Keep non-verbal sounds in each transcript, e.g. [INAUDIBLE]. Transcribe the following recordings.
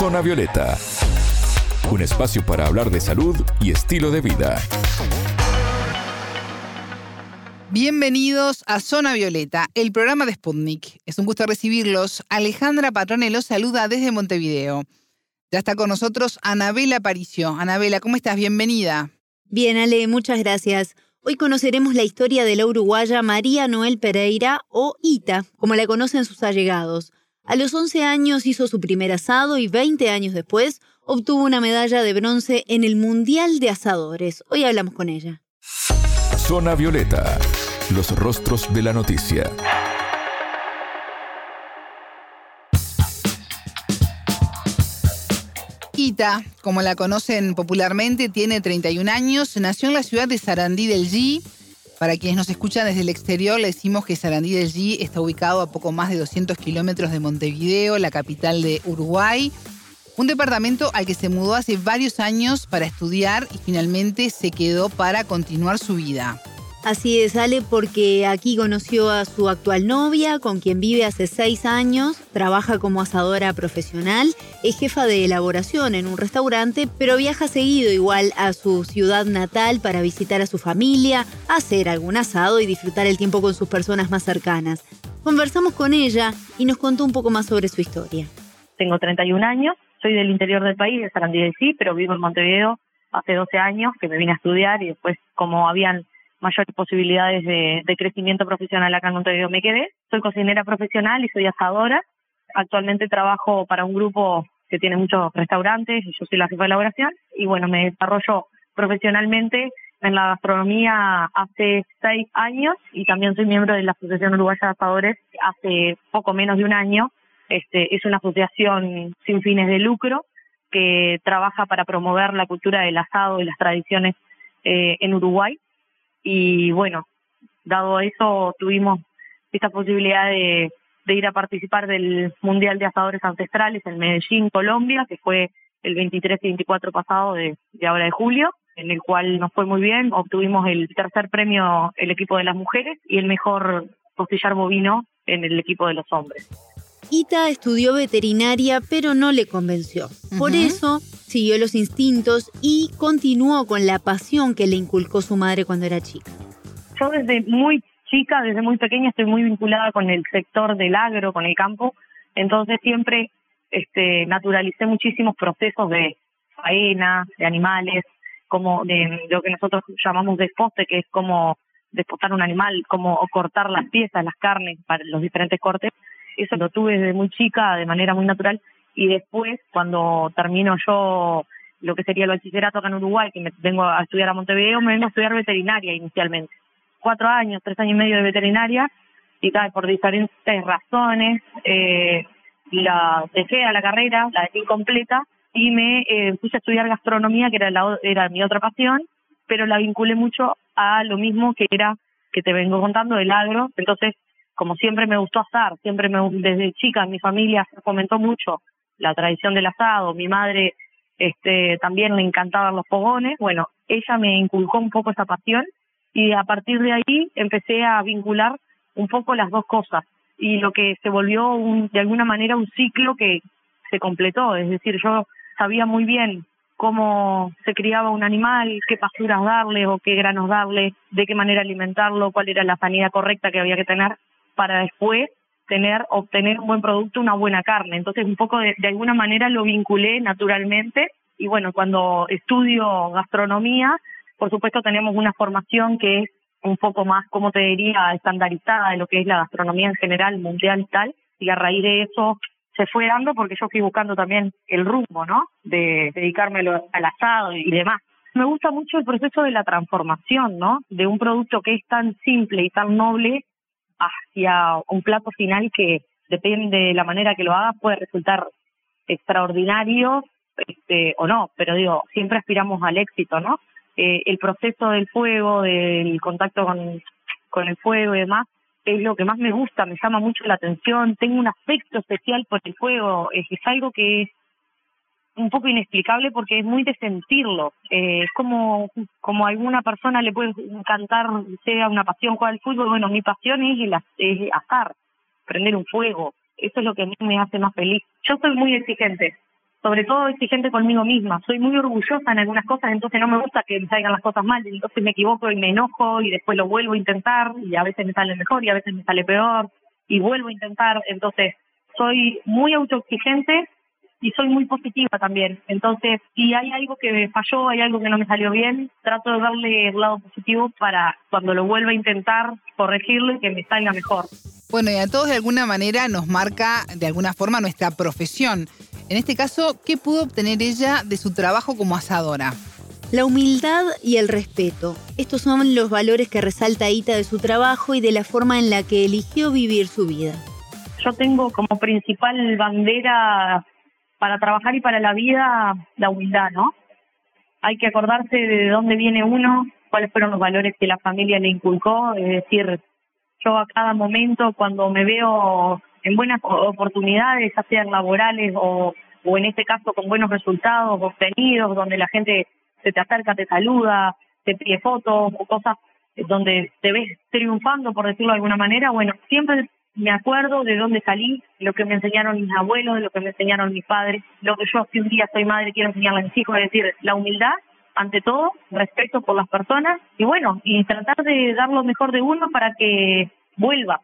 Zona Violeta, un espacio para hablar de salud y estilo de vida. Bienvenidos a Zona Violeta, el programa de Sputnik. Es un gusto recibirlos. Alejandra Patrone los saluda desde Montevideo. Ya está con nosotros Anabela Aparicio. Anabela, ¿cómo estás? Bienvenida. Bien, Ale, muchas gracias. Hoy conoceremos la historia de la uruguaya María Noel Pereira o Ita, como la conocen sus allegados. A los 11 años hizo su primer asado y 20 años después obtuvo una medalla de bronce en el Mundial de Asadores. Hoy hablamos con ella. Zona Violeta, los rostros de la noticia. Ita, como la conocen popularmente, tiene 31 años, nació en la ciudad de Sarandí del G. Para quienes nos escuchan desde el exterior, le decimos que Sarandí del G está ubicado a poco más de 200 kilómetros de Montevideo, la capital de Uruguay. Un departamento al que se mudó hace varios años para estudiar y finalmente se quedó para continuar su vida. Así es, sale porque aquí conoció a su actual novia, con quien vive hace seis años, trabaja como asadora profesional, es jefa de elaboración en un restaurante, pero viaja seguido igual a su ciudad natal para visitar a su familia, hacer algún asado y disfrutar el tiempo con sus personas más cercanas. Conversamos con ella y nos contó un poco más sobre su historia. Tengo 31 años, soy del interior del país, de Sarandí de Sí, pero vivo en Montevideo hace 12 años que me vine a estudiar y después como habían mayores posibilidades de, crecimiento profesional acá en Montevideo me quedé. Soy cocinera profesional y soy asadora. Actualmente trabajo para un grupo que tiene muchos restaurantes y yo soy la jefa de elaboración. Y bueno, me desarrollo profesionalmente en la gastronomía hace seis años y también soy miembro de la Asociación Uruguaya de Asadores hace poco menos de un año. Este, es una asociación sin fines de lucro que trabaja para promover la cultura del asado y las tradiciones eh, en Uruguay y bueno, dado eso tuvimos esta posibilidad de, ir a participar del Mundial de Asadores Ancestrales en Medellín, Colombia, que fue el 23 y 24 pasado de, de ahora de julio, en el cual nos fue muy bien, obtuvimos el tercer premio el equipo de las mujeres y el mejor costillar bovino en el equipo de los hombres. Ita estudió veterinaria, pero no le convenció. Por eso siguió los instintos y continuó con la pasión que le inculcó su madre cuando era chica. Yo desde muy chica, desde muy pequeña, estoy muy vinculada con el sector del agro, con el campo, entonces siempre este, naturalicé muchísimos procesos de faena, de animales, como de lo que nosotros llamamos desposte, que es como despostar un animal, como cortar las piezas, las carnes para los diferentes cortes eso lo tuve desde muy chica de manera muy natural y después cuando termino yo lo que sería el bachillerato acá en Uruguay, que me vengo a estudiar a Montevideo, me vengo a estudiar veterinaria inicialmente. Cuatro años, tres años y medio de veterinaria y tal, por diferentes razones eh, la dejé a la carrera, la dejé incompleta y me eh, puse a estudiar gastronomía, que era, la, era mi otra pasión, pero la vinculé mucho a lo mismo que era, que te vengo contando, el agro. Entonces como siempre me gustó asar, siempre me, desde chica en mi familia se fomentó mucho la tradición del asado, mi madre este, también le encantaban los fogones, bueno, ella me inculcó un poco esa pasión y a partir de ahí empecé a vincular un poco las dos cosas y lo que se volvió un, de alguna manera un ciclo que se completó, es decir, yo sabía muy bien cómo se criaba un animal, qué pasturas darle o qué granos darle, de qué manera alimentarlo, cuál era la sanidad correcta que había que tener para después tener, obtener un buen producto, una buena carne. Entonces, un poco de, de alguna manera lo vinculé naturalmente. Y bueno, cuando estudio gastronomía, por supuesto tenemos una formación que es un poco más, como te diría, estandarizada de lo que es la gastronomía en general, mundial y tal. Y a raíz de eso se fue dando porque yo fui buscando también el rumbo, ¿no? De dedicarme al asado y demás. Me gusta mucho el proceso de la transformación, ¿no? De un producto que es tan simple y tan noble hacia un plato final que depende de la manera que lo haga puede resultar extraordinario este, o no, pero digo, siempre aspiramos al éxito, ¿no? Eh, el proceso del fuego, del contacto con, con el fuego y demás, es lo que más me gusta, me llama mucho la atención, tengo un afecto especial por el fuego, es, es algo que es un poco inexplicable porque es muy de sentirlo. Eh, es como, como a alguna persona le puede encantar, sea una pasión jugar al fútbol, bueno, mi pasión es, el, es azar, prender un fuego. Eso es lo que a mí me hace más feliz. Yo soy muy exigente, sobre todo exigente conmigo misma. Soy muy orgullosa en algunas cosas, entonces no me gusta que me salgan las cosas mal, entonces me equivoco y me enojo y después lo vuelvo a intentar y a veces me sale mejor y a veces me sale peor y vuelvo a intentar, entonces soy muy autoexigente y soy muy positiva también. Entonces, si hay algo que me falló, hay algo que no me salió bien, trato de darle el lado positivo para cuando lo vuelva a intentar corregirlo y que me salga mejor. Bueno, y a todos de alguna manera nos marca de alguna forma nuestra profesión. En este caso, ¿qué pudo obtener ella de su trabajo como asadora? La humildad y el respeto. Estos son los valores que resalta Ita de su trabajo y de la forma en la que eligió vivir su vida. Yo tengo como principal bandera para trabajar y para la vida la humildad, ¿no? Hay que acordarse de dónde viene uno, cuáles fueron los valores que la familia le inculcó, es decir, yo a cada momento cuando me veo en buenas oportunidades, ya sean laborales o, o en este caso con buenos resultados obtenidos, donde la gente se te acerca, te saluda, te pide fotos o cosas donde te ves triunfando, por decirlo de alguna manera, bueno, siempre me acuerdo de dónde salí, lo que me enseñaron mis abuelos, de lo que me enseñaron mis padres, lo que yo si un día soy madre quiero enseñarle a mis hijos, es decir, la humildad ante todo, respeto por las personas y bueno, y tratar de dar lo mejor de uno para que vuelva.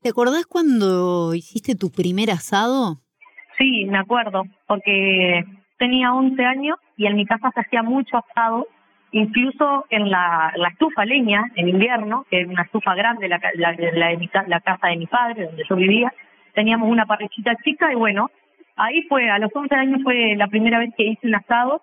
¿Te acordás cuando hiciste tu primer asado? Sí, me acuerdo, porque tenía 11 años y en mi casa se hacía mucho asado incluso en la, estufa leña en invierno, que es una estufa grande, la, la, la, casa de mi padre, donde yo vivía, teníamos una parrillita chica y bueno, ahí fue, a los 11 años fue la primera vez que hice un asado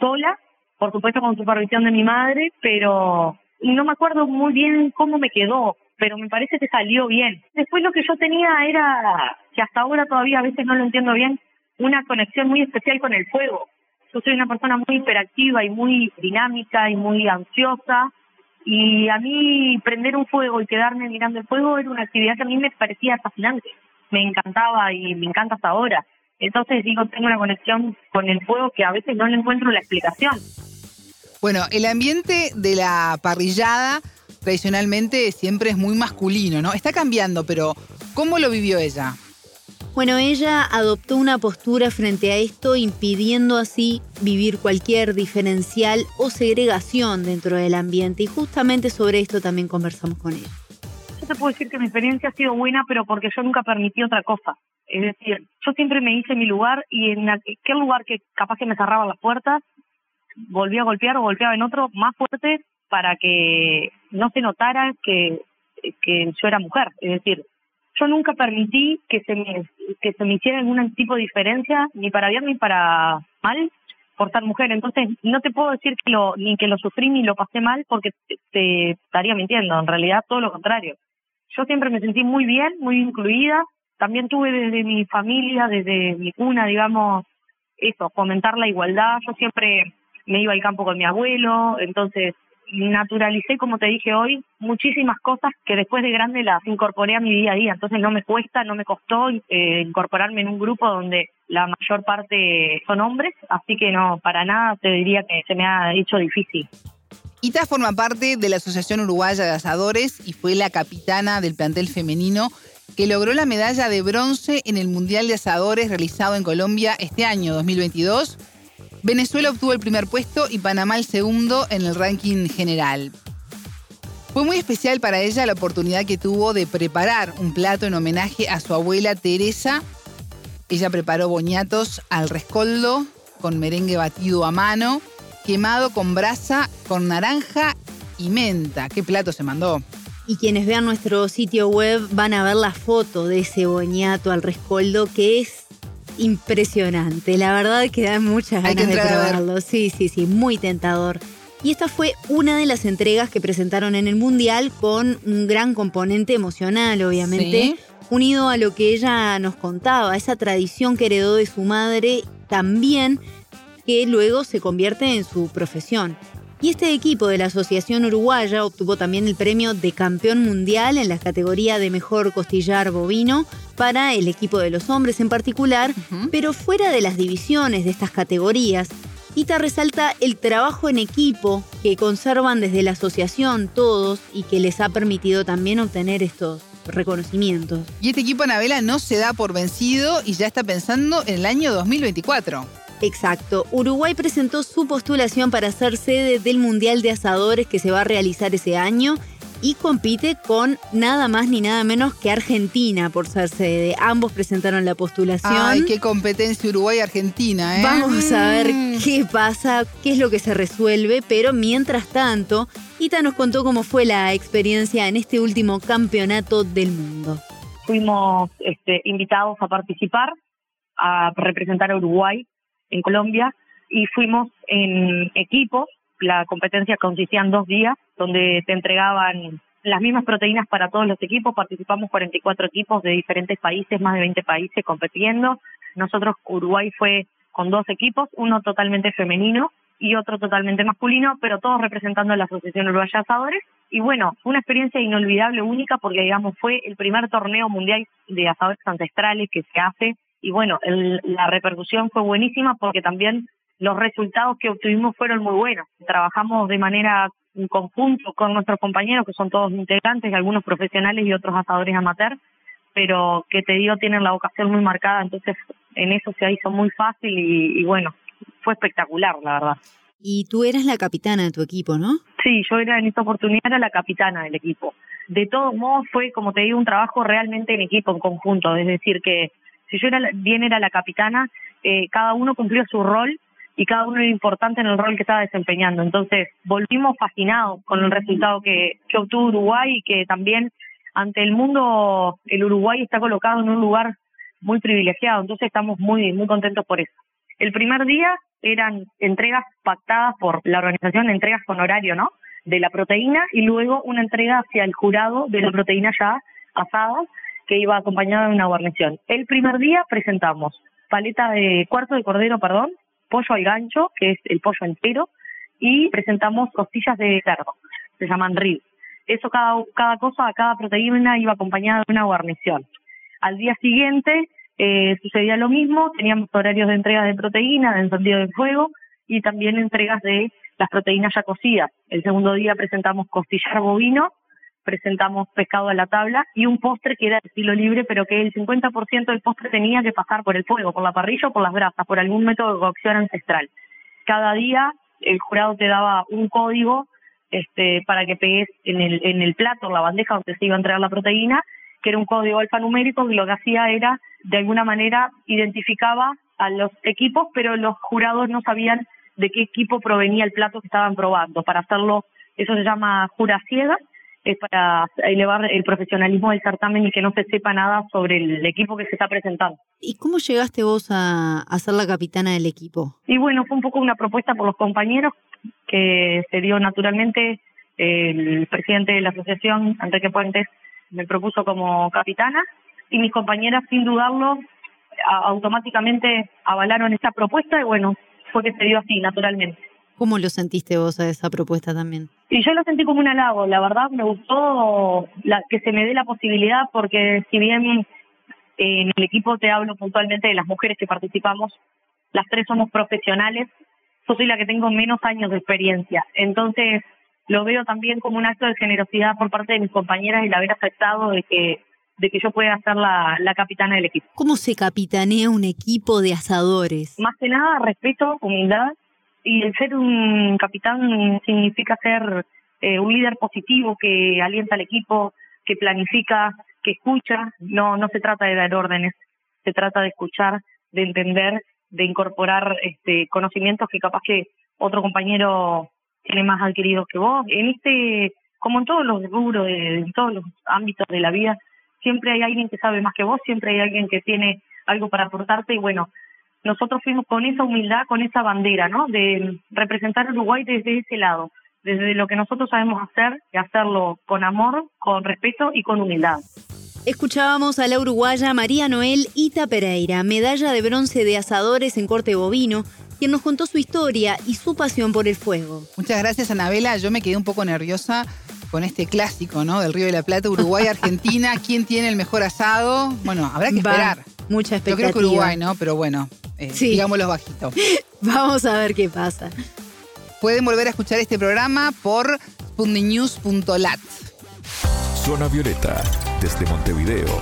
sola, por supuesto con supervisión de mi madre, pero no me acuerdo muy bien cómo me quedó, pero me parece que salió bien. Después lo que yo tenía era, que hasta ahora todavía a veces no lo entiendo bien, una conexión muy especial con el fuego yo soy una persona muy hiperactiva y muy dinámica y muy ansiosa y a mí prender un fuego y quedarme mirando el fuego era una actividad que a mí me parecía fascinante, me encantaba y me encanta hasta ahora. Entonces digo, tengo una conexión con el fuego que a veces no le encuentro la explicación. Bueno, el ambiente de la parrillada tradicionalmente siempre es muy masculino, ¿no? Está cambiando, pero ¿cómo lo vivió ella? Bueno, ella adoptó una postura frente a esto, impidiendo así vivir cualquier diferencial o segregación dentro del ambiente. Y justamente sobre esto también conversamos con ella. Yo te puedo decir que mi experiencia ha sido buena, pero porque yo nunca permití otra cosa. Es decir, yo siempre me hice mi lugar y en aquel lugar que capaz que me cerraba las puertas, volvía a golpear o golpeaba en otro más fuerte para que no se notara que, que yo era mujer. Es decir, yo nunca permití que se me que se me hiciera ningún tipo de diferencia ni para bien ni para mal por ser mujer. Entonces no te puedo decir que lo ni que lo sufrí ni lo pasé mal porque te, estaría mintiendo. En realidad todo lo contrario. Yo siempre me sentí muy bien muy incluida. También tuve desde mi familia desde mi cuna digamos eso fomentar la igualdad. Yo siempre me iba al campo con mi abuelo entonces naturalicé, como te dije hoy, muchísimas cosas que después de grande las incorporé a mi día a día. Entonces no me cuesta, no me costó eh, incorporarme en un grupo donde la mayor parte son hombres, así que no, para nada te diría que se me ha hecho difícil. Ita forma parte de la Asociación Uruguaya de Asadores y fue la capitana del plantel femenino que logró la medalla de bronce en el Mundial de Asadores realizado en Colombia este año 2022 Venezuela obtuvo el primer puesto y Panamá el segundo en el ranking general. Fue muy especial para ella la oportunidad que tuvo de preparar un plato en homenaje a su abuela Teresa. Ella preparó boñatos al rescoldo con merengue batido a mano, quemado con brasa, con naranja y menta. ¿Qué plato se mandó? Y quienes vean nuestro sitio web van a ver la foto de ese boñato al rescoldo que es impresionante. La verdad que da muchas ganas de probarlo. Sí, sí, sí, muy tentador. Y esta fue una de las entregas que presentaron en el Mundial con un gran componente emocional, obviamente, unido a lo que ella nos contaba, esa tradición que heredó de su madre, también que luego se convierte en su profesión. Y este equipo de la Asociación Uruguaya obtuvo también el premio de campeón mundial en la categoría de mejor costillar bovino para el equipo de los hombres en particular, pero fuera de las divisiones de estas categorías, Ita resalta el trabajo en equipo que conservan desde la asociación todos y que les ha permitido también obtener estos reconocimientos. Y este equipo Anabela no se da por vencido y ya está pensando en el año 2024. Exacto. Uruguay presentó su postulación para ser sede del Mundial de Asadores que se va a realizar ese año y compite con nada más ni nada menos que Argentina por ser sede. Ambos presentaron la postulación. Ay, qué competencia Uruguay-Argentina, ¿eh? Vamos a ver Mm. qué pasa, qué es lo que se resuelve, pero mientras tanto, Ita nos contó cómo fue la experiencia en este último campeonato del mundo. Fuimos este, invitados a participar, a representar a Uruguay en Colombia y fuimos en equipos. La competencia consistía en dos días, donde te entregaban las mismas proteínas para todos los equipos. Participamos 44 equipos de diferentes países, más de 20 países compitiendo. Nosotros, Uruguay fue con dos equipos, uno totalmente femenino y otro totalmente masculino, pero todos representando a la Asociación Uruguaya de. Y bueno, fue una experiencia inolvidable, única, porque digamos fue el primer torneo mundial de asadores ancestrales que se hace. Y bueno, el- la repercusión fue buenísima porque también los resultados que obtuvimos fueron muy buenos. Trabajamos de manera en conjunto con nuestros compañeros, que son todos integrantes, algunos profesionales y otros asadores amateur, pero que te digo, tienen la vocación muy marcada, entonces en eso se hizo muy fácil y, y bueno, fue espectacular, la verdad. Y tú eras la capitana de tu equipo, ¿no? Sí, yo era en esta oportunidad era la capitana del equipo. De todos modos fue, como te digo, un trabajo realmente en equipo, en conjunto. Es decir, que si yo era bien era la capitana, eh, cada uno cumplió su rol y cada uno era importante en el rol que estaba desempeñando. Entonces volvimos fascinados con el resultado que, que obtuvo Uruguay y que también ante el mundo el Uruguay está colocado en un lugar muy privilegiado. Entonces estamos muy muy contentos por eso. El primer día eran entregas pactadas por la organización, entregas con horario, ¿no? De la proteína y luego una entrega hacia el jurado de la proteína ya asada que iba acompañada de una guarnición. El primer día presentamos paleta de cuarto de cordero, perdón, pollo al gancho, que es el pollo entero, y presentamos costillas de cerdo, se llaman ribs. Eso cada, cada cosa, cada proteína iba acompañada de una guarnición. Al día siguiente eh, sucedía lo mismo, teníamos horarios de entrega de proteína, de encendido de fuego y también entregas de las proteínas ya cocidas. El segundo día presentamos costillar bovino, presentamos pescado a la tabla y un postre que era estilo libre, pero que el 50% del postre tenía que pasar por el fuego, por la parrilla o por las brasas, por algún método de cocción ancestral. Cada día el jurado te daba un código este, para que pegues en el, en el plato, la bandeja donde se iba a entregar la proteína, que era un código alfanumérico que lo que hacía era, de alguna manera, identificaba a los equipos, pero los jurados no sabían de qué equipo provenía el plato que estaban probando. Para hacerlo, eso se llama jura ciega, es para elevar el profesionalismo del certamen y que no se sepa nada sobre el equipo que se está presentando. ¿Y cómo llegaste vos a, a ser la capitana del equipo? Y bueno, fue un poco una propuesta por los compañeros que se dio naturalmente. El presidente de la asociación, Enrique Puentes, me propuso como capitana y mis compañeras, sin dudarlo, automáticamente avalaron esta propuesta y bueno, fue que se dio así, naturalmente. ¿Cómo lo sentiste vos a esa propuesta también? Y yo lo sentí como un halago, la verdad me gustó la, que se me dé la posibilidad porque si bien en el equipo te hablo puntualmente de las mujeres que participamos, las tres somos profesionales, yo soy la que tengo menos años de experiencia, entonces lo veo también como un acto de generosidad por parte de mis compañeras el haber aceptado de que de que yo pueda ser la, la capitana del equipo. ¿Cómo se capitanea un equipo de asadores? Más que nada, respeto, humildad, y el ser un capitán significa ser eh, un líder positivo que alienta al equipo, que planifica, que escucha. No, no se trata de dar órdenes, se trata de escuchar, de entender, de incorporar este, conocimientos que capaz que otro compañero tiene más adquiridos que vos. En este, como en todos los rubros, de- en todos los ámbitos de la vida, siempre hay alguien que sabe más que vos, siempre hay alguien que tiene algo para aportarte y bueno, nosotros fuimos con esa humildad, con esa bandera, ¿no? De representar a Uruguay desde ese lado, desde lo que nosotros sabemos hacer y hacerlo con amor, con respeto y con humildad. Escuchábamos a la uruguaya María Noel Ita Pereira, medalla de bronce de asadores en corte bovino, quien nos contó su historia y su pasión por el fuego. Muchas gracias, Anabela. Yo me quedé un poco nerviosa con este clásico, ¿no? Del Río de la Plata, Uruguay, [LAUGHS] Argentina. ¿Quién tiene el mejor asado? Bueno, habrá que Va, esperar. Mucha Yo expectativa. creo que Uruguay, ¿no? Pero bueno, eh, Sí. digámoslo bajito. [LAUGHS] Vamos a ver qué pasa. Pueden volver a escuchar este programa por sputniknews.lat. Zona Violeta, desde Montevideo